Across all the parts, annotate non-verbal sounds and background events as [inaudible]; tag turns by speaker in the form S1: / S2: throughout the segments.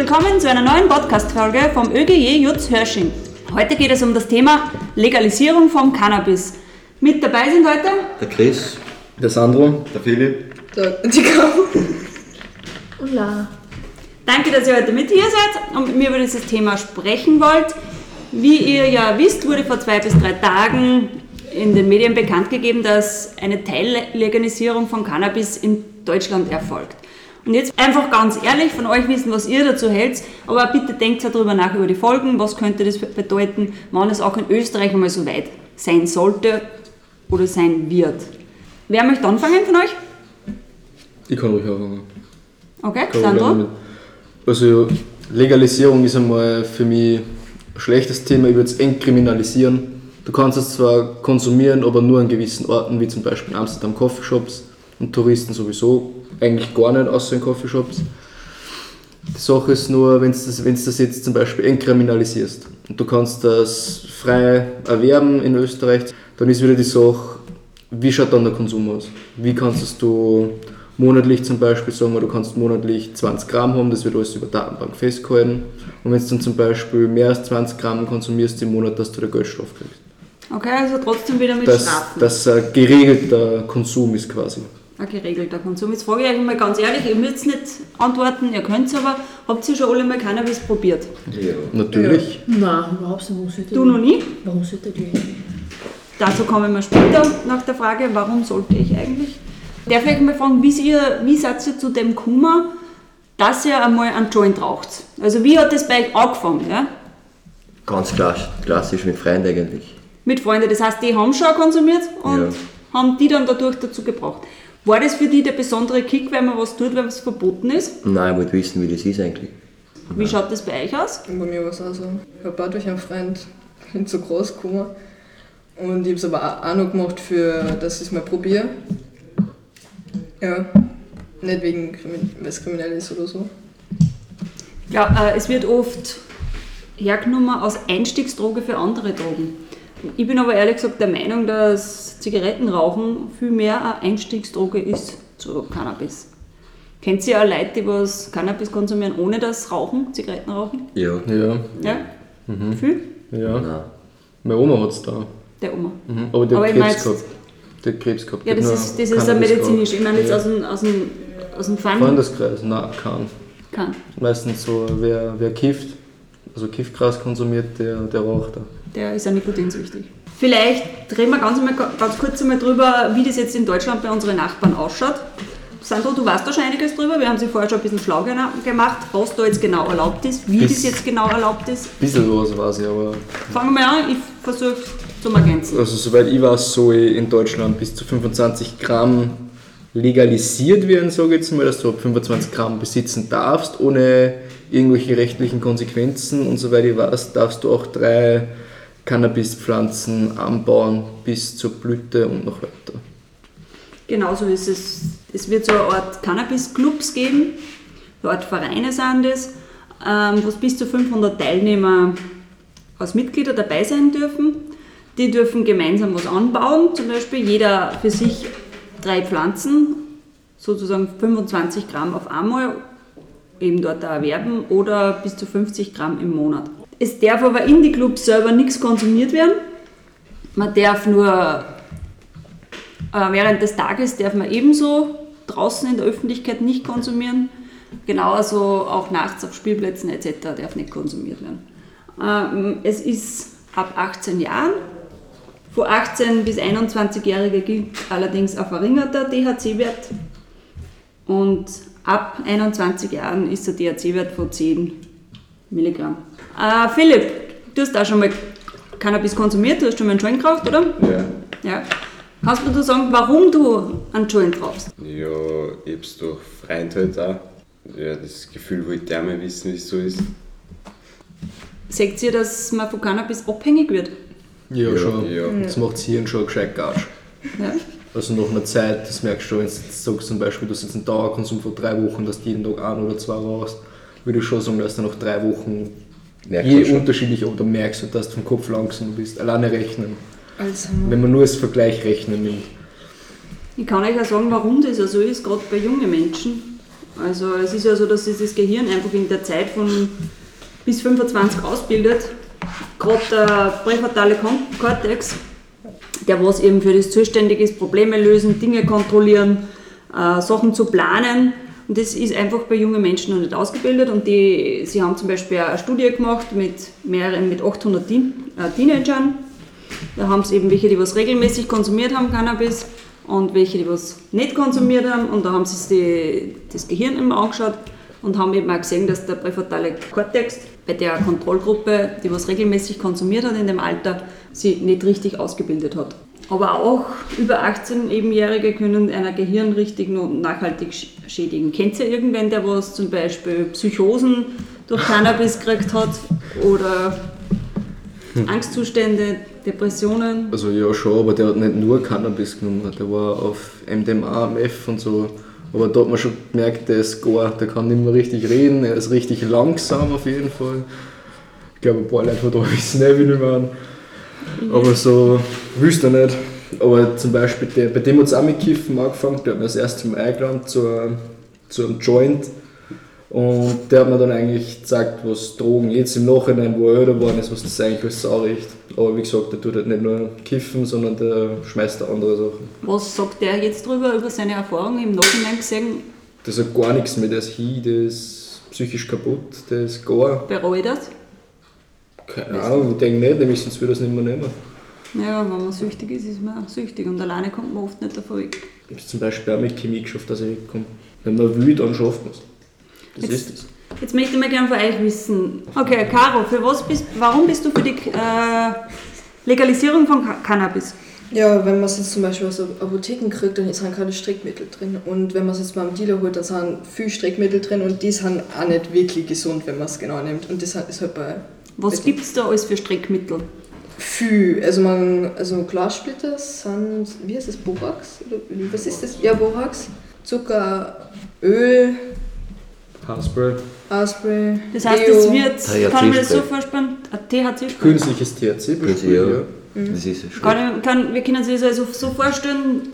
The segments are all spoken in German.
S1: willkommen zu einer neuen Podcast-Folge vom ÖGJ Jutz Hörsching. Heute geht es um das Thema Legalisierung vom Cannabis. Mit dabei sind heute
S2: Der Chris,
S3: Der Sandro,
S2: der Philipp,
S4: Der, die.
S1: Danke, dass ihr heute mit hier seid und mit mir über dieses Thema sprechen wollt. Wie ihr ja wisst, wurde vor zwei bis drei Tagen in den Medien bekannt gegeben, dass eine Teillegalisierung von Cannabis in Deutschland erfolgt. Und jetzt einfach ganz ehrlich von euch wissen, was ihr dazu hält, aber bitte denkt darüber nach über die Folgen, was könnte das bedeuten, wann es auch in Österreich einmal so weit sein sollte oder sein wird. Wer möchte anfangen von euch?
S3: ich kann ruhig anfangen.
S1: Okay, Sandro?
S3: Also Legalisierung ist einmal für mich ein schlechtes Thema, ich würde es entkriminalisieren. Du kannst es zwar konsumieren, aber nur an gewissen Orten, wie zum Beispiel in Amsterdam Coffeeshops und Touristen sowieso eigentlich gar nicht, außer in Coffeeshops. Die Sache ist nur, wenn du das, wenn's das jetzt zum Beispiel entkriminalisierst und du kannst das frei erwerben in Österreich, dann ist wieder die Sache, wie schaut dann der Konsum aus? Wie kannst du monatlich zum Beispiel sagen, wir, du kannst monatlich 20 Gramm haben, das wird alles über Datenbank festgehalten. Und wenn du dann zum Beispiel mehr als 20 Gramm konsumierst im Monat, dass du da Geldstrafe kriegst.
S1: Okay, also trotzdem wieder mit
S3: Dass
S1: Strafen.
S3: das ein geregelter Konsum ist quasi.
S1: Ein geregelter Konsum. Jetzt frage ich euch mal ganz ehrlich, ihr müsst nicht antworten, ihr könnt es aber. Habt ihr schon alle mal Cannabis probiert?
S2: ja.
S3: Natürlich.
S5: Nein, überhaupt nicht. Warum sollte
S1: Du noch nie?
S5: Warum sollte ich?
S1: Dazu kommen wir später nach der Frage, warum sollte ich eigentlich? Darf ich euch mal fragen, wie, ihr, wie seid ihr zu dem gekommen, dass ihr einmal einen Joint raucht? Also wie hat das bei euch angefangen? Ja?
S2: Ganz klassisch, klassisch mit Freunden eigentlich.
S1: Mit Freunden, das heißt, die haben schon konsumiert und
S2: Ja.
S1: haben die dann dadurch dazu gebracht. War das für die der besondere Kick, wenn man was tut, wenn es verboten ist?
S2: Nein, ich wollte wissen, wie das ist eigentlich.
S1: Wie schaut das bei euch aus?
S4: Bei mir war es auch so. Ich habe auch durch einen Freund [laughs] bin so groß gekommen. Und ich habe es aber auch- noch gemacht, für, dass ich es mal probiere. Ja. Nicht wegen, weil es kriminell ist oder so.
S1: Ja, äh, es wird oft hergenommen als Einstiegsdroge für andere Drogen. Ich bin aber ehrlich gesagt der Meinung, dass Zigarettenrauchen viel mehr eine Einstiegsdroge ist zu Cannabis. Kennt ihr auch Leute, die was Cannabis konsumieren, ohne das Rauchen, Zigaretten rauchen?
S2: Ja.
S3: Ja,
S1: Ja? Viel?
S3: ja.
S2: Nein.
S3: Meine Oma hat es da.
S1: Der Oma.
S3: Mhm. Aber die
S1: Aber
S3: hat Krebs gehabt. Hat Krebs gehabt.
S1: Ja, das ist, das ist ein medizinisch. Ich meine jetzt
S3: Ja.
S1: aus dem, aus dem, aus dem Fun.
S3: Freundeskreis, nein, kein.
S1: Kann.
S3: Meistens so, wer, wer kifft, also Kiffgras konsumiert, der, der raucht da.
S1: Der ist ja nikotinsüchtig. Vielleicht reden wir ganz, einmal, ganz kurz einmal drüber, wie das jetzt in Deutschland bei unseren Nachbarn ausschaut. Sandro, du weißt da schon einiges drüber. Wir haben sie vorher schon ein bisschen schlau gemacht, was da jetzt genau erlaubt ist, wie
S3: Bis-
S1: das jetzt genau erlaubt ist.
S3: Ein bisschen was weiß ich, aber
S1: Fangen wir an, ich versuche zum Ergänzen.
S3: also soweit ich weiß, soll in Deutschland bis zu 25 Gramm legalisiert werden, sage ich jetzt mal, dass du ab 25 Gramm besitzen darfst, ohne irgendwelche rechtlichen Konsequenzen. Und soweit ich weiß, darfst du auch drei Cannabispflanzen anbauen bis zur Blüte und noch weiter.
S1: Genauso ist es. Es wird so eine Art Cannabis-Clubs geben, so eine Art Vereine sind ähm, wo bis zu 500 Teilnehmer als Mitglieder dabei sein dürfen. Die dürfen gemeinsam was anbauen, zum Beispiel jeder für sich drei Pflanzen, sozusagen 25 Gramm auf einmal, eben dort erwerben oder bis zu 50 Gramm im Monat. Es darf aber in die Clubs selber nichts konsumiert werden. Man darf nur äh, während des Tages darf man ebenso draußen in der Öffentlichkeit nicht konsumieren. Genauso auch nachts auf Spielplätzen etc. darf nicht konsumiert werden. Ähm, es ist ab 18 Jahren. Für 18 bis 21-Jährige gilt allerdings ein verringerter THC-Wert. Und ab 21 Jahren ist der THC-Wert von 10 Milligramm. Äh, Philipp, du hast auch schon mal Cannabis konsumiert, du hast schon mal einen Joint geraucht, oder?
S6: Ja.
S1: Ja. Kannst du sagen, warum du einen Joint rauchst?
S6: Ja, ich hab's durch Freund halt auch. Ja, das Gefühl wollte ich auch mal wissen, wie es so ist.
S1: Seht ihr, dass man von Cannabis abhängig wird?
S3: Ja,
S6: Ja,
S3: schon.
S6: ja.
S3: Das macht das Hirn schon gescheit Gatsch.
S1: Ja.
S3: Also nach einer Zeit, das merkst du schon, wenn du jetzt sagst zum Beispiel, du hast jetzt einen Dauerkonsum von drei Wochen, dass du jeden Tag ein oder zwei rauchst, würde ich schon sagen, dass du nach drei Wochen
S2: Merkst
S3: je unterschiedlich, aber du merkst, dass du vom Kopf langsam bist. Alleine rechnen.
S4: Also,
S3: Wenn man nur als Vergleich rechnen nimmt.
S1: Ich kann euch auch sagen, warum das so ist, gerade bei jungen Menschen. Also es ist ja so, dass sich das Gehirn einfach in der Zeit von bis 25 ausbildet. Gerade der präfrontale Kortex, der was eben für das zuständig ist, Probleme lösen, Dinge kontrollieren, äh, Sachen zu planen. Und das ist einfach bei jungen Menschen noch nicht ausgebildet. Und die, sie haben zum Beispiel eine Studie gemacht mit mehreren, mit 800 Teen, äh, Teenagern. Da haben sie eben welche, die was regelmäßig konsumiert haben, Cannabis, und welche, die was nicht konsumiert haben. Und da haben sie das Gehirn immer angeschaut und haben eben auch gesehen, dass der präfrontale Kortex bei der Kontrollgruppe, die was regelmäßig konsumiert hat in dem Alter, sie nicht richtig ausgebildet hat. Aber auch über 18-Jährige können einer Gehirn richtig und nachhaltig sch- schädigen. Kennt ihr irgendwen, der was zum Beispiel Psychosen durch Cannabis gekriegt hat oder Angstzustände, Depressionen?
S3: Also ja schon, aber der hat nicht nur Cannabis genommen, der war auf MDMA, Meth und so. Aber da hat man schon gemerkt, der ist gar, der kann nicht mehr richtig reden, er ist richtig langsam auf jeden Fall. Ich glaube, ein paar Leute von da [laughs] wissen nicht, wie ich meine. Aber so wüsste er nicht. Aber zum Beispiel, der, bei dem hat es auch mit Kiffen angefangen, der hat mir das erste Mal eingeladen zu, zu einem Joint. Und der hat mir dann eigentlich gezeigt, was Drogen jetzt im Nachhinein, wo er älter geworden ist, was das eigentlich alles sauricht. Aber wie gesagt, der tut halt nicht nur kiffen, sondern der schmeißt auch andere Sachen.
S1: Was sagt der jetzt drüber, über seine Erfahrungen im Nachhinein gesehen?
S3: Das hat gar nichts mehr, der ist hin, der ist psychisch kaputt, der ist gar.
S1: Bereut das?
S3: Keine Ahnung, ich denke nicht, nämlich sonst würde es nicht mehr nehmen.
S1: Ja, wenn man süchtig ist, ist man auch süchtig und alleine kommt man oft nicht davon weg.
S3: Ich habe zum Beispiel auch mit Chemie geschafft, dass ich wegkomme. Wenn man will, dann schafft man es. Das
S1: Jetzt-
S3: ist es.
S1: Jetzt möchte ich mal gerne von euch wissen. Okay, Caro, für was bist, warum bist du für die äh, Legalisierung von Ca- Cannabis?
S4: Ja, wenn man es jetzt zum Beispiel aus Apotheken kriegt, dann sind keine Streckmittel drin. Und wenn man es jetzt beim Dealer holt, dann sind viel Streckmittel drin und die sind auch nicht wirklich gesund, wenn man es genau nimmt. Und das ist halt bei
S1: Was gibt es da alles für Streckmittel?
S4: viel. Also man, also Glassplitter sind, wie heißt das, Borax? Was ist das? Ja, Borax. Zucker, Öl,
S3: Haarspray.
S4: Haarspray.
S1: Das heißt, es wird, kann man das so vorstellen, ein THC -Spray.
S3: Künstliches THC
S2: Künstlich, ja.
S3: ja.
S2: Das ist es.
S1: Kann, kann, wir können uns das also so vorstellen,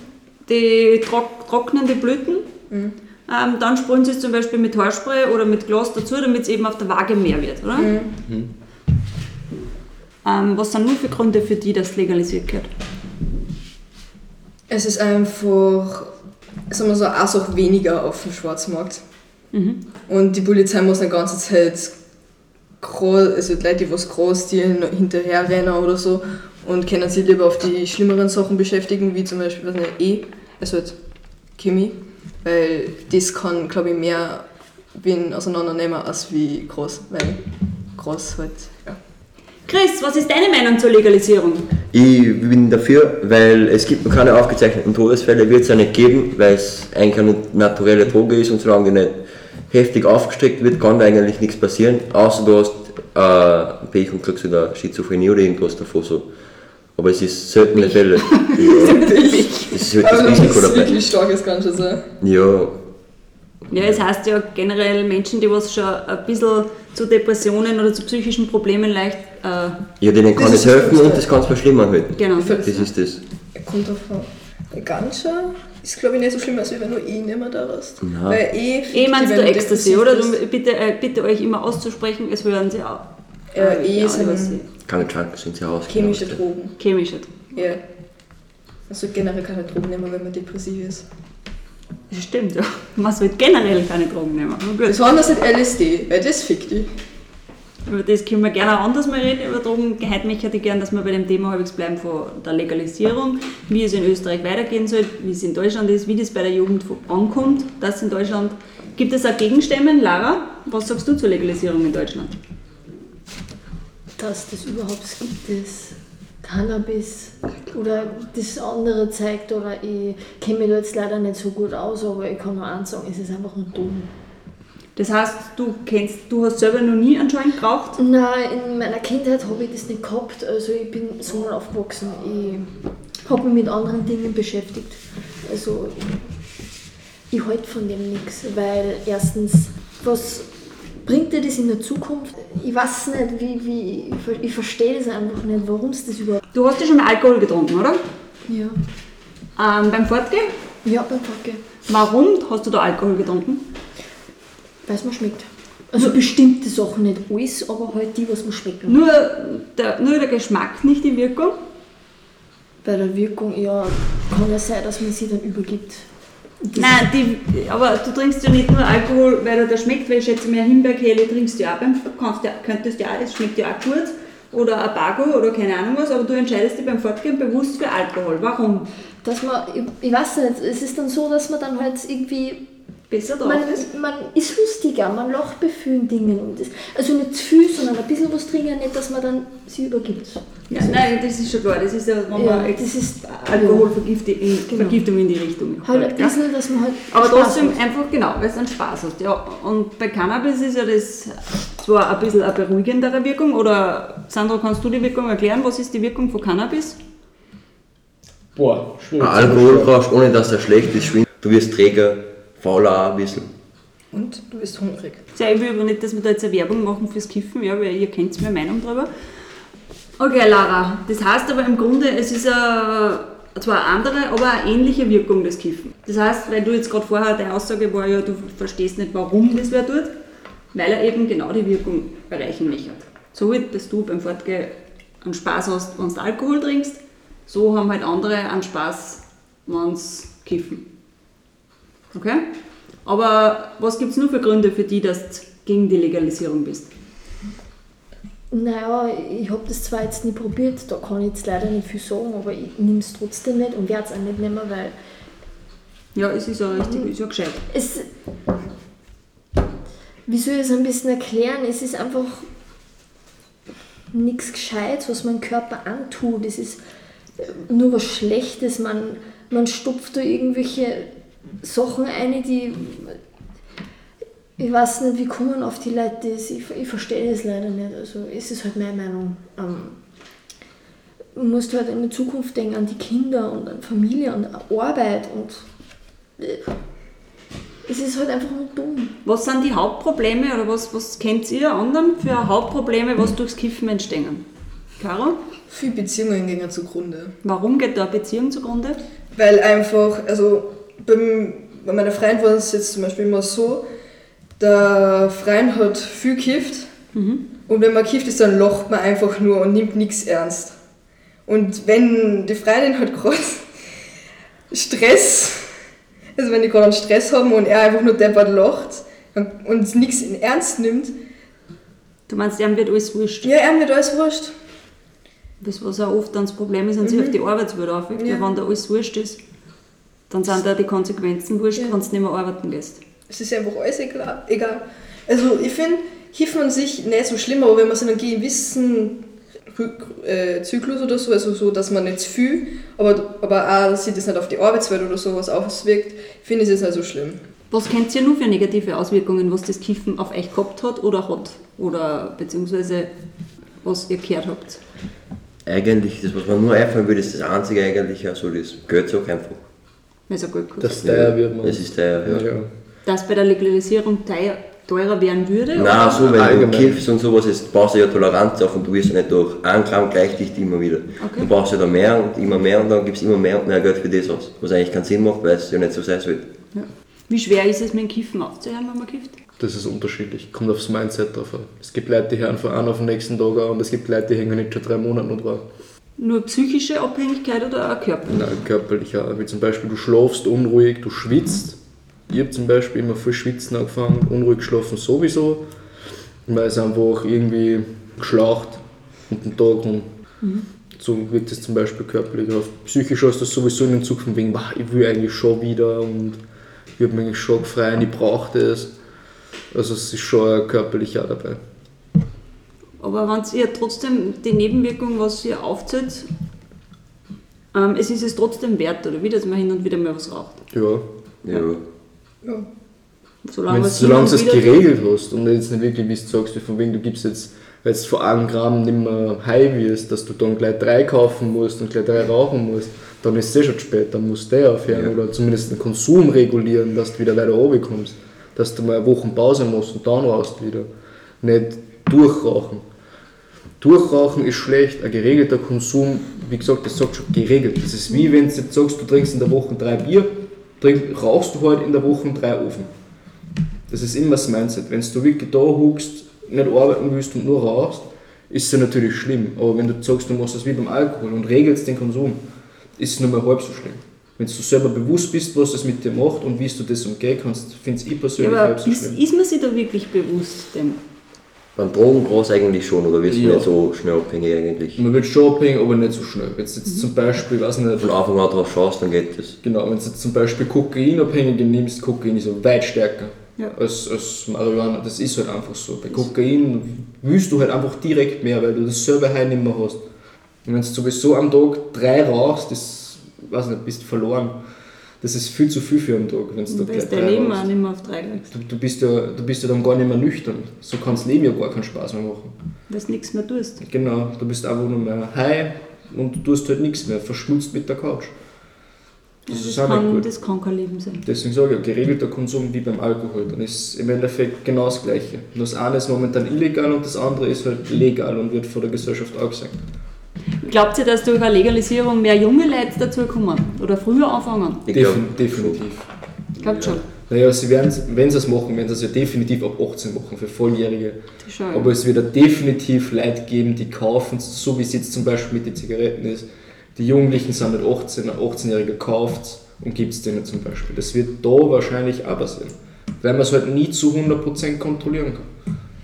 S1: die trock, trocknen die Blüten, ähm, dann sprühen sie es zum Beispiel mit Haarspray oder mit Glas dazu, damit es eben auf der Waage mehr wird, oder? Ähm, was sind nur für Gründe für die, dass legalisiert wird?
S4: Es ist einfach, sagen wir so, auch so weniger auf dem Schwarzmarkt. Und die Polizei muss die ganze Zeit also die Leute, die was groß die hinterherrennen oder so und können sich lieber auf die schlimmeren Sachen beschäftigen, wie zum Beispiel, was E, also halt Chemie, weil das kann, glaube ich, mehr wen auseinandernehmen als wie groß, weil groß halt, ja.
S1: Chris, was ist deine Meinung zur Legalisierung?
S2: Ich bin dafür, weil es gibt noch keine aufgezeichneten Todesfälle, wird es ja nicht geben, weil es eigentlich eine naturelle Droge ist und solange die nicht heftig aufgestreckt wird, kann da eigentlich nichts passieren, außer du hast äh, Pech und kriegst wieder Schizophrenie oder irgendwas davor so. Aber es ist seltene Fälle. ja, [laughs]
S4: Natürlich.
S2: das ist halt das Risiko
S4: es
S2: dabei.
S4: wirklich stark ist, kann schon sein.
S2: Ja,
S1: Ja, es heißt ja generell Menschen, die was schon ein bisschen zu Depressionen oder zu psychischen Problemen leicht, äh,
S2: ja denen kann es
S4: ist
S2: helfen und das kann es verschlimmern halt.
S1: genau.
S2: Das ist das.
S4: Kommt drauf an. Ganja ist, glaube ich, nicht so schlimm, als wenn du eh nicht mehr da warst. Weil eh.
S1: Eh meinst
S4: wenn
S1: du Ecstasy,
S4: depressiv
S1: oder?
S4: bist,
S1: Du, bitte, äh, bitte euch immer auszusprechen, es hören sie auch.
S4: Ja, eh
S1: ja,
S4: sind
S1: was sie-
S2: Keine Junkies sind ja aus.
S4: chemische Drogen.
S1: Chemische.
S4: Ja. Also generell keine Drogen nehmen, wenn man depressiv ist.
S1: Das stimmt, ja. Man sollte generell keine Drogen nehmen.
S4: Besonders nicht LSD, weil das fickt dich.
S1: Über das können wir gerne auch anders mal reden, über Drogen. Heute möchte ich gerne, dass wir bei dem Thema halbwegs bleiben von der Legalisierung, wie es in Österreich weitergehen soll, wie es in Deutschland ist, wie das bei der Jugend ankommt, das in Deutschland. Gibt es auch Gegenstimmen? Lara, was sagst du zur Legalisierung in Deutschland?
S5: dass das überhaupt gibt, das Cannabis oder das andere zeigt, oder ich kenne mich da jetzt leider nicht so gut aus, aber ich kann nur eins sagen, es ist einfach ein Drogen.
S1: Das heißt, du kennst, du hast selber noch nie anscheinend geraucht?
S5: Nein, in meiner Kindheit habe ich das nicht gehabt, also ich bin so mal aufgewachsen. Ich habe mich mit anderen Dingen beschäftigt. Also ich halte von dem nichts, weil erstens, was bringt dir das in der Zukunft? Ich weiß nicht, wie, wie ich, ver- ich verstehe das einfach nicht, warum es das überhaupt.
S1: Du hast ja schon mal Alkohol getrunken, oder?
S5: Ja,
S1: Ähm, beim Fortgehen?
S5: ja beim Packe.
S1: Warum hast du da Alkohol getrunken?
S5: Weil es mir schmeckt. Also bestimmte Sachen, nicht alles, aber halt die, was mir schmecken.
S1: Nur der, nur der Geschmack, nicht die Wirkung.
S5: Bei der Wirkung, ja, kann ja sein, dass man sie dann übergibt.
S1: Nein, die, aber du trinkst ja nicht nur Alkohol, weil er da schmeckt, weil ich schätze mal Himbeerkehle trinkst du ja auch beim, kannst ja, könntest ja es schmeckt ja auch gut. Oder Abago oder keine Ahnung was, aber du entscheidest dich beim Fortgehen bewusst für Alkohol. Warum?
S5: dass man, ich, ich weiß nicht, es ist dann so, dass man dann halt irgendwie,
S1: Besser drauf
S5: man,
S1: ist?
S5: man ist lustiger, man lacht bei vielen Dingen. Und das, also nicht zu viel, sondern ein bisschen was trinken, nicht, dass man dann sie übergibt.
S1: Ja, nein, das ist schon klar. Das ist ja, wenn
S5: Ja,
S1: man
S5: das ist-
S1: Alkoholvergiftung in,
S5: Genau.
S1: Vergiftung in die Richtung
S5: Halt ein
S1: folgt, ja.
S5: bisschen, dass man halt.
S1: Aber
S5: Spaß
S1: trotzdem
S5: hat.
S1: einfach genau, weil du dann Spaß hast. Ja. Und bei Cannabis ist ja das zwar ein bisschen eine beruhigendere Wirkung, oder Sandro, kannst du die Wirkung erklären? Was ist die Wirkung von Cannabis?
S3: Boah, schwierig.
S2: Alkohol brauchst, ohne dass er schlecht ist, schwindet. Du wirst träger, fauler bisschen.
S4: Und du bist hungrig.
S1: Ja, ich will aber nicht, dass wir da jetzt eine Werbung machen fürs Kiffen, ja, weil ihr kennt meine Meinung darüber. Okay, Lara, das heißt aber im Grunde, es ist eine, zwar eine andere, aber eine ähnliche Wirkung des Kiffen. Das heißt, weil du jetzt gerade vorher, deine Aussage war ja, du verstehst nicht, warum das wer tut, weil er eben genau die Wirkung erreichen möchte. So wie, dass du beim Fortgehen einen Spaß hast, wenn du Alkohol trinkst, so haben halt andere einen Spaß, wenn sie kiffen. Okay? Aber was gibt es nur für Gründe für die, dass du gegen die Legalisierung bist?
S5: Naja, ich habe das zwar jetzt nie probiert, da kann ich jetzt leider nicht viel sagen, aber ich nehme es trotzdem nicht und werde es auch nicht nehmen, weil
S1: Ja, es ist ja richtig, ist ja gescheit.
S5: es. Wie soll ich es ein bisschen erklären? Es ist einfach nichts Gescheites, was mein Körper antut. Es ist nur was Schlechtes. Man, man stopft da irgendwelche Sachen ein, die. Ich weiß nicht, wie kommen auf die Leute das? Ich, ich verstehe das leider nicht. Also, es ist halt meine Meinung. Ähm, du musst halt an die Zukunft denken, an die Kinder und an Familie und an Arbeit und. äh, Es ist halt einfach nur dumm.
S1: Was sind die Hauptprobleme oder was, was kennt ihr anderen für Hauptprobleme, was durchs Kiffen entstehen? Caro,
S4: Viele Beziehungen gehen zugrunde.
S1: warum geht da eine Beziehung zugrunde?
S4: Weil einfach, also beim, bei meiner Freund war es jetzt zum Beispiel immer so, der Freund hat viel gekifft und wenn man kifft ist, dann lacht man einfach nur und nimmt nichts ernst. Und wenn die Freundin hat gerade [laughs] Stress, also wenn die gerade einen Stress haben und er einfach nur deppert lacht und nichts in Ernst nimmt,
S1: Du meinst, ihm wird alles wurscht.
S4: ja, er wird alles wurscht.
S1: Das, was auch oft dann das Problem ist, wenn sich auf die Arbeitswelt aufwirkt,
S4: Ja.
S1: wenn da alles wurscht ist, dann sind da die Konsequenzen wurscht,
S4: Ja.
S1: wenn du nicht mehr arbeiten gehst.
S4: Es ist einfach alles egal. egal. Also ich finde, Kiffen an sich nicht so schlimm, aber wenn man so einen gewissen Rück- äh, Zyklus oder so, also so, dass man nicht zu viel, aber, aber auch, dass sich das nicht auf die Arbeitswelt oder sowas auswirkt, finde ich es nicht so schlimm.
S1: Was kennt ihr nur für negative Auswirkungen, was das Kiffen auf euch gehabt hat oder hat? Oder beziehungsweise was ihr gehört habt?
S2: Eigentlich, das, was mir nur einfallen würde, ist das einzige eigentlich, ja, so das Geldsack einfach.
S1: Ja Geld kostet.
S3: Das teuer wird man.
S2: Es ist teuer, ja.
S3: ja.
S1: Dass bei der Legalisierung teuer, teurer werden würde?
S2: Nein, so, wenn
S3: Allgemein.
S2: du kiffst und sowas, ist, baust du ja Toleranz auf und du wirst ja nicht durch ein Gramm gleich dicht immer wieder.
S1: Okay.
S2: Du brauchst ja da mehr und immer mehr und dann gibst du immer mehr und mehr Geld für das aus. Was eigentlich keinen Sinn macht, weil es ja nicht so sein soll.
S1: Ja. Wie schwer ist es mit dem Kiffen aufzuhören, wenn man kifft?
S3: Das ist unterschiedlich, kommt aufs Mindset drauf an. Es gibt Leute, die hören von einem auf den nächsten Tag an und es gibt Leute, die hängen nicht schon drei Monate noch dran.
S1: Nur psychische Abhängigkeit oder auch Körper?
S3: Nein, körperlich auch. Wie zum Beispiel, du schlafst unruhig, du schwitzt. Ich habe zum Beispiel immer viel Schwitzen angefangen, unruhig geschlafen sowieso, weil es einfach irgendwie geschlaucht und den Tag und so wirkt es zum Beispiel körperlich auf. Psychisch hast du das sowieso in den Zug von wegen, "Bah, ich will eigentlich schon wieder und ich habe mich eigentlich schon gefreut und ich brauche das. Also es ist schon körperlich auch dabei.
S1: Aber wenn ihr trotzdem die Nebenwirkung, was ihr aufzählt, ähm, es ist es trotzdem wert, oder wie, dass man hin und wieder mal was raucht.
S3: Ja.
S2: Ja.
S4: Ja.
S1: Solange
S3: du solange du es geregelt hast und jetzt nicht wirklich, wie du sagst, wie von wegen du gibst jetzt, weil jetzt vor einem Gramm nicht mehr high wirst, dass du dann gleich drei kaufen musst und gleich drei rauchen musst, dann ist es eh schon spät, dann musst du eh aufhören
S2: Ja.
S3: oder zumindest den Konsum regulieren, dass du wieder weiter oben kommst. Dass du mal eine Woche Pause machst und dann rauchst wieder. Nicht durchrauchen. Durchrauchen ist schlecht, ein geregelter Konsum, wie gesagt, das sagt schon geregelt. Das ist wie wenn du jetzt sagst, du trinkst in der Woche drei Bier, trink, rauchst du halt in der Woche drei Ofen. Das ist immer das Mindset. Wenn du wirklich da huckst, nicht arbeiten willst und nur rauchst, ist es ja natürlich schlimm. Aber wenn du sagst, du machst das wie beim Alkohol und regelst den Konsum, ist es nur mal halb so schlimm. Wenn du selber bewusst bist, was das mit dir macht und wie du das umgehen kannst, finde ich
S1: Ja,
S3: persönlich
S1: aber
S3: halb so
S1: ist,
S3: schlimm.
S1: ist man sich da wirklich bewusst dem?
S2: Beim Drogengras eigentlich schon, oder wirst du
S3: Ja.
S2: nicht so schnell abhängig eigentlich?
S3: Man wird schon abhängen, aber nicht so schnell. Wenn du jetzt zum Beispiel, weiß nicht,
S2: Von Anfang an drauf schaust, dann geht das.
S3: Genau, wenn du jetzt zum Beispiel Kokainabhängige nimmst, Kokain ist ja weit stärker
S1: Ja.
S3: als, als Marihuana. Das ist halt einfach so. Bei Kokain willst du halt einfach direkt mehr, weil du dasselbe High nicht mehr hast. Und wenn du sowieso am Tag drei rauchst, das, weiß nicht, bist du verloren. Das ist viel zu viel für einen Tag, wenn du da
S1: dein
S3: drei
S1: Leben auch nicht mehr auf drei legst.
S3: Du, du, bist ja, du bist ja dann gar nicht mehr nüchtern. So kann das Leben ja gar keinen Spaß mehr machen.
S1: Weil du nichts mehr tust.
S3: Genau, du bist einfach nur mehr high und du tust halt nichts mehr, verschmutzt mit der Couch. Das
S1: Das, kann, das kann kein Leben sein.
S3: Deswegen sage ich, geregelter Konsum wie beim Alkohol, dann ist im Endeffekt genau das Gleiche. Nur das eine ist momentan illegal und das andere ist halt legal und wird von der Gesellschaft auch gesagt.
S1: Glaubt ihr, dass durch eine Legalisierung mehr junge Leute dazukommen? Oder früher anfangen?
S2: Ich glaub,
S3: Defin definitiv.
S1: Glaubt schon.
S3: Naja, sie werden, wenn sie es machen, werden sie es ja definitiv ab 18 machen, für Volljährige. Aber es wird ja definitiv Leute geben, die kaufen es, so wie es jetzt zum Beispiel mit den Zigaretten ist. Die Jugendlichen sind nicht 18, ein 18-Jähriger kauft es und gibt es denen zum Beispiel. Das wird da wahrscheinlich auch passieren. Weil man es halt nie zu 100% kontrollieren kann.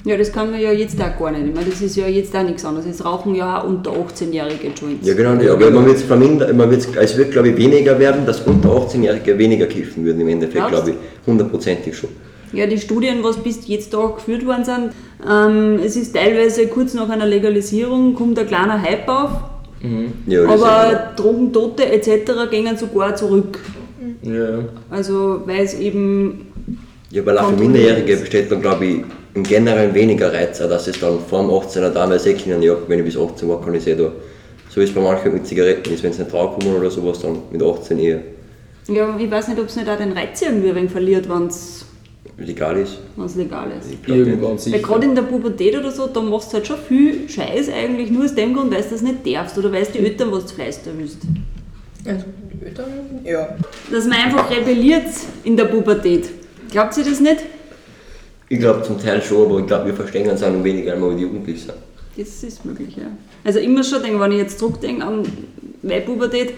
S1: Ja, das kann man ja jetzt auch gar nicht. Ich meine, das ist ja jetzt auch nichts anderes. Es rauchen ja auch unter 18-jährige Joints.
S2: Ja genau, aber man wird es vermindern, man wird's, es wird glaube ich weniger werden, dass unter 18-Jährige weniger kiffen würden im Endeffekt, glaube ich. Hundertprozentig schon.
S1: Ja, die Studien, was bis jetzt da geführt worden sind, ähm, es ist teilweise kurz nach einer Legalisierung kommt ein kleiner Hype auf,
S2: Ja, das ist
S1: aber Drogentote etc. gehen sogar zurück.
S3: Ja.
S1: Also weil es eben,
S2: Ja, weil auch für Minderjährige
S1: ist.
S2: besteht dann, glaube ich, im Generellen weniger Reiz, auch dass es dann vor dem 18er damals eh können, ja, wenn ich bis 18 war, kann ich eh da. So ist es bei manchen mit Zigaretten, ist, wenn es nicht draufkommen oder sowas, dann mit 18 eher
S1: ja, ich weiß nicht, ob es nicht auch den Reiz irgendwie ein wenig verliert, wenn es
S2: legal ist.
S1: legal ist.
S2: Ich glaub
S3: Irgendwann sicher.
S1: Weil gerade in der Pubertät oder so, da machst du halt schon viel Scheiß eigentlich nur aus dem Grund, weil du das nicht darfst oder weil du die Eltern was zu fleißern willst.
S4: Also, die Eltern, ja.
S1: Dass man einfach rebelliert in der Pubertät. Glaubt ihr das nicht?
S2: Ich glaube zum Teil schon, aber ich glaube, wir verstehen uns auch noch weniger, weil wir jugendlich sind.
S1: Das ist möglich, ja. Also immer schon denke, wenn ich jetzt zurückdenke an meine Pubertät,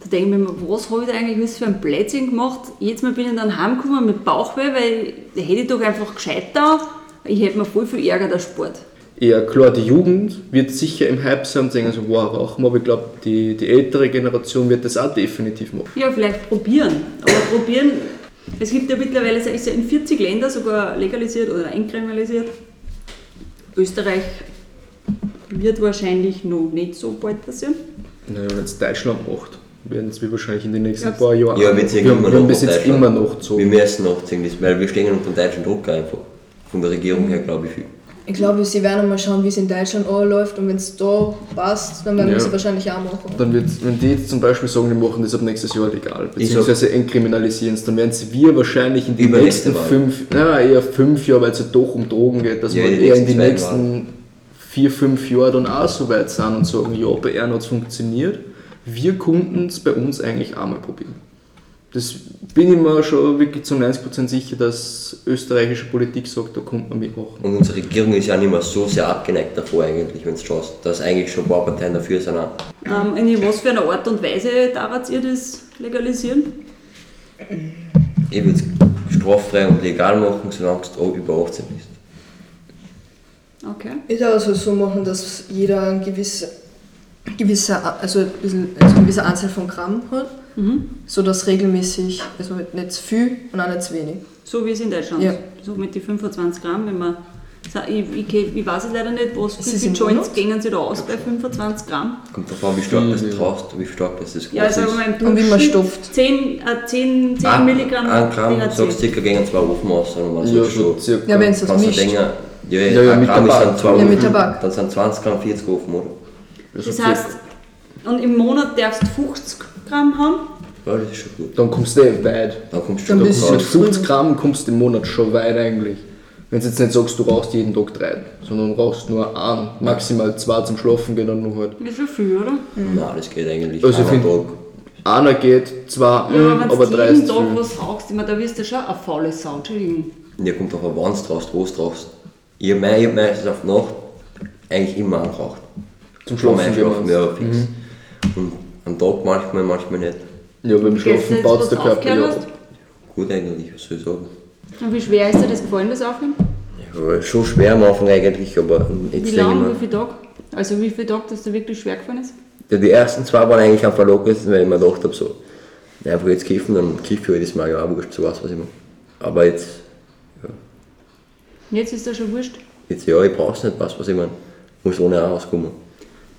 S1: da denke ich mir immer, was habe ich da eigentlich für ein Blödsinn gemacht? Jetzt Mal bin ich dann heimgekommen mit Bauchweh, weil da hätte ich doch einfach gescheit da. Ich hätte mir voll viel Ärger erspart.
S3: Ja, klar, die Jugend wird sicher im Hype sein und sagen so, wow, rauchen, aber ich glaube, die, die ältere Generation wird das auch definitiv machen.
S1: Ja, vielleicht probieren. Aber probieren, es gibt ja mittlerweile, es ist ja in 40 Ländern sogar legalisiert oder einkriminalisiert. Österreich wird wahrscheinlich noch nicht so bald passieren.
S3: Naja, wenn es Deutschland macht, werden es wir wahrscheinlich in den nächsten
S1: Glaubst
S3: paar Jahren.
S2: Ja, wir ziehen
S3: wir,
S2: immer
S3: wir
S2: noch
S3: bis jetzt immer noch so.
S2: Wir müssen nachziehen, das- weil wir stehen unter dem deutschen Druck einfach. Von der Regierung her, glaube ich, viel.
S4: Ich glaube, sie werden mal schauen, wie es in Deutschland läuft und wenn es da passt, dann werden wir
S3: Ja.
S4: es wahrscheinlich auch machen.
S3: Dann wird, wenn die jetzt zum Beispiel sagen, die machen das ab nächstes Jahr legal, beziehungsweise entkriminalisieren es, dann werden es wir wahrscheinlich in den
S2: Übernächste
S3: nächsten fünf, na, eher fünf Jahre, weil es ja doch um Drogen geht, dass
S2: Ja,
S3: wir
S2: die
S3: eher in die
S2: nächsten
S3: nächsten vier, fünf Jahre dann auch so weit sind und sagen, ja, bei er hat es funktioniert, wir konnten es bei uns eigentlich auch mal probieren. Das bin ich mir schon wirklich zu 90% sicher, dass österreichische Politik sagt, da kommt man mitmachen.
S2: Und unsere Regierung ist ja nicht mehr so sehr abgeneigt davor eigentlich, wenn du schaust, dass eigentlich schon ein paar Parteien dafür sind. Auch.
S1: Ähm, in was für einer Art und Weise darf ihr das legalisieren?
S2: Ich würde es straffrei und legal machen, solange du auch über 18 bist.
S1: Okay.
S4: Ich würde also so machen, dass jeder eine gewisse, gewisse, also ein bisschen, also eine gewisse Anzahl von Gramm hat, so dass regelmäßig, also nicht zu viel und auch nicht zu wenig.
S1: So wie es in Deutschland
S4: Ja.
S1: ist. So mit den 25 Gramm, wenn man. Ich, ich, ich weiß es leider nicht, was
S4: Ist
S1: für viele
S4: im
S1: Joints gehen sie da aus bei 25 Gramm.
S2: Kommt davon, wie stark das du traust, wie stark das das
S1: Ja, also
S2: ist.
S1: aber im
S4: Und wie man stopft.
S1: 10, äh, 10, 10
S2: Ein-
S1: Milligramm
S2: Ein Gramm,
S1: THC.
S2: sagst du, circa gegen zwei Ofen aus. Und man
S3: Ja, schon circa.
S4: Ja, wenn es das
S2: du
S4: mischt.
S2: denken, ja, ja,
S3: Ja, mit
S2: Gramm ist
S3: Tabak.
S2: dann zwei
S4: Ja, mit Tabak.
S2: dann sind 20 Gramm 40 Ofen, oder?
S1: Das heißt, und im Monat darfst du 50 Gramm haben.
S2: Ja, das ist schon gut.
S3: Dann kommst du eh weit.
S2: Dann kommst du
S4: Dann
S2: schon
S4: bist
S2: drauf
S3: Mit
S4: du-
S2: raus.
S3: 50 Gramm kommst du im Monat schon weit eigentlich. Wenn du jetzt nicht sagst, du rauchst jeden Tag drei, sondern rauchst nur einen, maximal zwei zum Schlafen gehen dann noch halt.
S1: Das ist schon viel, oder?
S2: Nein, das geht eigentlich.
S3: Also ich
S2: einmal
S3: find-
S2: am Tag.
S3: Einer geht, zwei,
S1: Ja,
S3: mm,
S1: aber wenn
S3: drei
S1: du jeden
S3: ist zu
S1: Tag
S3: viel.
S1: was rauchst, ich meine, da wirst du schon eine faule Sau, Entschuldigung.
S2: Ja, kommt auch an, wann du drauchst, wo du drauchst. Ich habe ich hab meistens auf die Nacht eigentlich immer angeraucht.
S3: Zum Schlafen
S2: meinem Schlafen,
S3: gehen
S2: ja, fix. Und am Tag manchmal, manchmal nicht.
S3: Ja, beim Schlafen baut
S1: was
S3: der
S1: du
S3: Körper ja.
S2: Gut eigentlich, was soll ich sagen.
S1: Und wie schwer ist dir das gefallen, das Aufnehmen?
S2: Ja, schon schwer am Anfang eigentlich, aber
S1: Wie
S2: jetzt ich
S1: lange, wie viele Tage? Also wie viele Tage, dass dir wirklich schwer gefallen ist?
S2: Ja, die ersten zwei waren eigentlich einfach locker, weil ich mir gedacht habe, so, ja, einfach jetzt kiffen, dann kiffe ich halt, ist mir ja auch wurscht, so was, was ich mache. Aber jetzt,
S1: Jetzt ist das schon wurscht.
S2: jetzt ja, ich brauch's nicht, was, was ich meine. Muss ohne auch auskommen.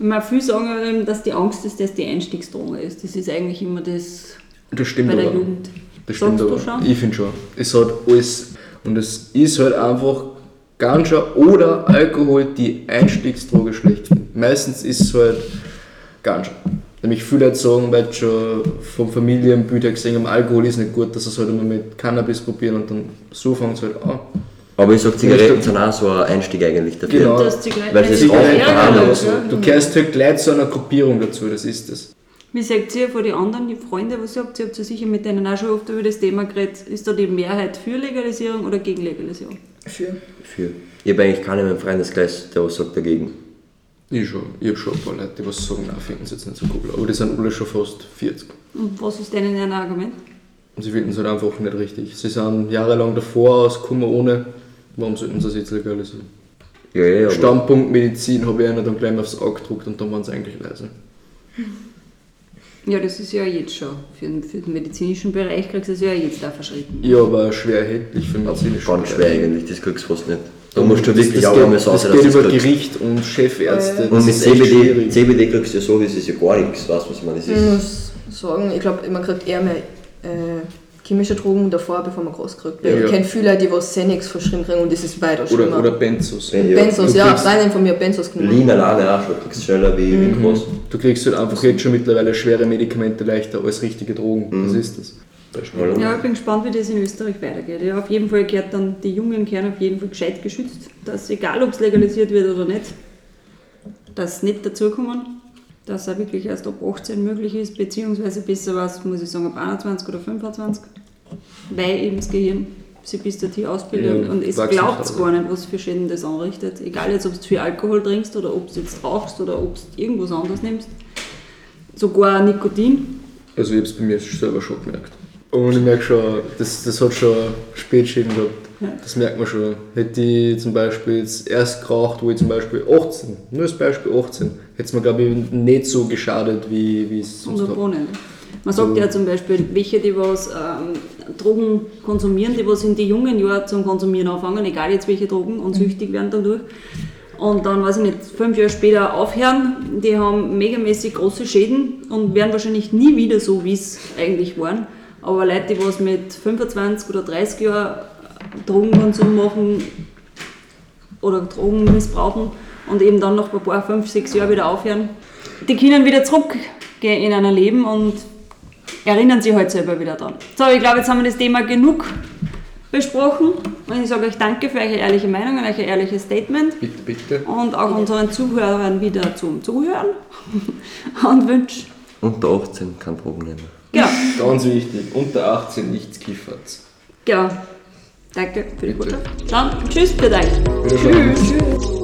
S1: Meine, viele sagen dass die Angst ist, dass die Einstiegsdroge ist. Das ist eigentlich immer das
S3: Das stimmt
S1: bei der
S3: aber.
S1: Jugend.
S3: Das stimmt
S1: Sagst du
S3: aber.
S1: schon?
S3: Ich finde schon. Es hat alles. Und es ist halt einfach Ganja oder Alkohol die Einstiegsdroge schlechthin. Meistens ist es halt Ganja. Nämlich viele Leute sagen, weil schon vom Familienbüter gesehen haben, Alkohol ist nicht gut, dass sie es halt immer mit Cannabis probieren und dann so fangen sie halt an.
S2: Aber ich sag, Zigaretten sind auch so ein Einstieg eigentlich dafür.
S3: Genau.
S1: Das
S2: Weil es
S3: Zigaretten
S2: auch
S1: genau,
S3: so.
S1: ja,
S3: Du
S1: genau.
S3: kehrst halt gleich zu einer Gruppierung dazu, das ist es.
S1: Wie sagt ihr von den anderen, die Freunde, was ihr habt, ihr habt ja sicher mit denen auch schon oft über das Thema geredet. Ist da die Mehrheit für Legalisierung oder gegen Legalisierung?
S4: Für.
S2: Für. Ich habe eigentlich keinen in meinem Freundeskreis, der was sagt dagegen.
S3: Ich schon. Ich habe schon ein paar Leute, die was sagen, nein, finden sie jetzt nicht so cool. Aber die sind alle schon fast 40.
S1: Und was ist denen ein Argument?
S3: Sie finden es halt einfach nicht richtig. Sie sind jahrelang davor ausgekommen ohne. Warum sollten sie es jetzt legalisieren?
S2: Ja, ja, aber
S3: Standpunkt Medizin habe ich einer dann gleich mal aufs Auge gedruckt und dann waren sie eigentlich leise.
S1: Ja, das ist ja jetzt schon. Für den, für den medizinischen Bereich kriegst du es ja jetzt auch verschritten.
S3: Ja, aber schwer erhältlich für medizinische
S2: ganz schwer eigentlich, das kriegst du fast nicht. Da musst du wirklich auch einmal
S3: Das
S2: sagen,
S3: geht
S2: dass du
S3: über
S2: das kriegst.
S3: Gericht und Chefärzte.
S2: Und
S3: das
S2: mit CBD. CBD kriegst du ja so, das ist ja gar nichts, weißt du, was ich meine? Das
S4: Ich
S2: ist,
S4: muss sagen, ich glaube, man kriegt eher mehr äh, chemische Drogen davor, bevor man groß kriegt. Weil
S3: Ja.
S4: Ich kenne viele, die was Xenex verschrieben kriegen und das ist weiter schlimmer.
S3: Oder, oder Benzos.
S2: Ja,
S4: Benzos,
S3: du
S4: ja,
S3: kriegst-
S4: Freundin von mir Benzos genommen.
S2: Lean alleine auch schon, kriegst du schneller wie, wie groß.
S3: Du kriegst halt einfach jetzt schon mittlerweile schwere Medikamente leichter als richtige Drogen.
S2: Mhm.
S3: Das ist das.
S1: Ja, ich bin gespannt, wie das in Österreich weitergeht. Ja, auf jeden Fall gehört dann, die Jungen kehren auf jeden Fall gescheit geschützt, dass egal ob es legalisiert wird oder nicht, dass nicht dazukommen, dass er wirklich erst ab 18 möglich ist, beziehungsweise besser was, muss ich sagen, ab 21 oder 25, weil eben das Gehirn sich bis dorthin ausbildet
S3: Ja,
S1: und es glaubt
S3: kann.
S1: gar nicht, was für Schäden das anrichtet. Egal jetzt, ob du viel Alkohol trinkst oder ob du jetzt rauchst oder ob du irgendwas anderes nimmst. Sogar Nikotin.
S3: Also ich habe es bei mir selber schon gemerkt. Und ich merke schon, das, das hat schon Spätschäden gehabt.
S1: Ja.
S3: Das merkt man schon. Hätte ich zum Beispiel jetzt erst geraucht, wo ich zum Beispiel 18, nur als Beispiel 18, hätte es mir glaube ich nicht so geschadet, wie, wie es sonst hat.
S1: Bohnen. Man sagt
S3: So.
S1: ja zum Beispiel, welche, die was ähm, Drogen konsumieren, die was in die jungen Jahren zum Konsumieren anfangen, egal jetzt welche Drogen, und süchtig werden dadurch. Und dann, weiß ich nicht, fünf Jahre später aufhören, die haben megamäßig große Schäden und werden wahrscheinlich nie wieder so, wie es eigentlich waren. Aber Leute, die was mit 25 oder 30 Jahren Drogenkonsum machen oder Drogen missbrauchen und eben dann noch ein paar, fünf, sechs Jahre wieder aufhören, die können wieder zurückgehen in ein Leben und erinnern sich halt selber wieder dran. So, ich glaube, jetzt haben wir das Thema genug besprochen und ich sage euch danke für eure ehrliche Meinung und euer ehrliches Statement
S3: Bitte, bitte.
S1: und auch unseren Zuhörern wieder zum Zuhören [laughs] und wünsche,
S2: Unter 18 kein Drogen nehmen.
S1: Genau,
S3: Ganz wichtig, unter 18 nichts kiffert.
S1: genau. Danke für die Botschaft. Dann tschüss für euch.
S3: Wiederschauen.
S1: Tschüss.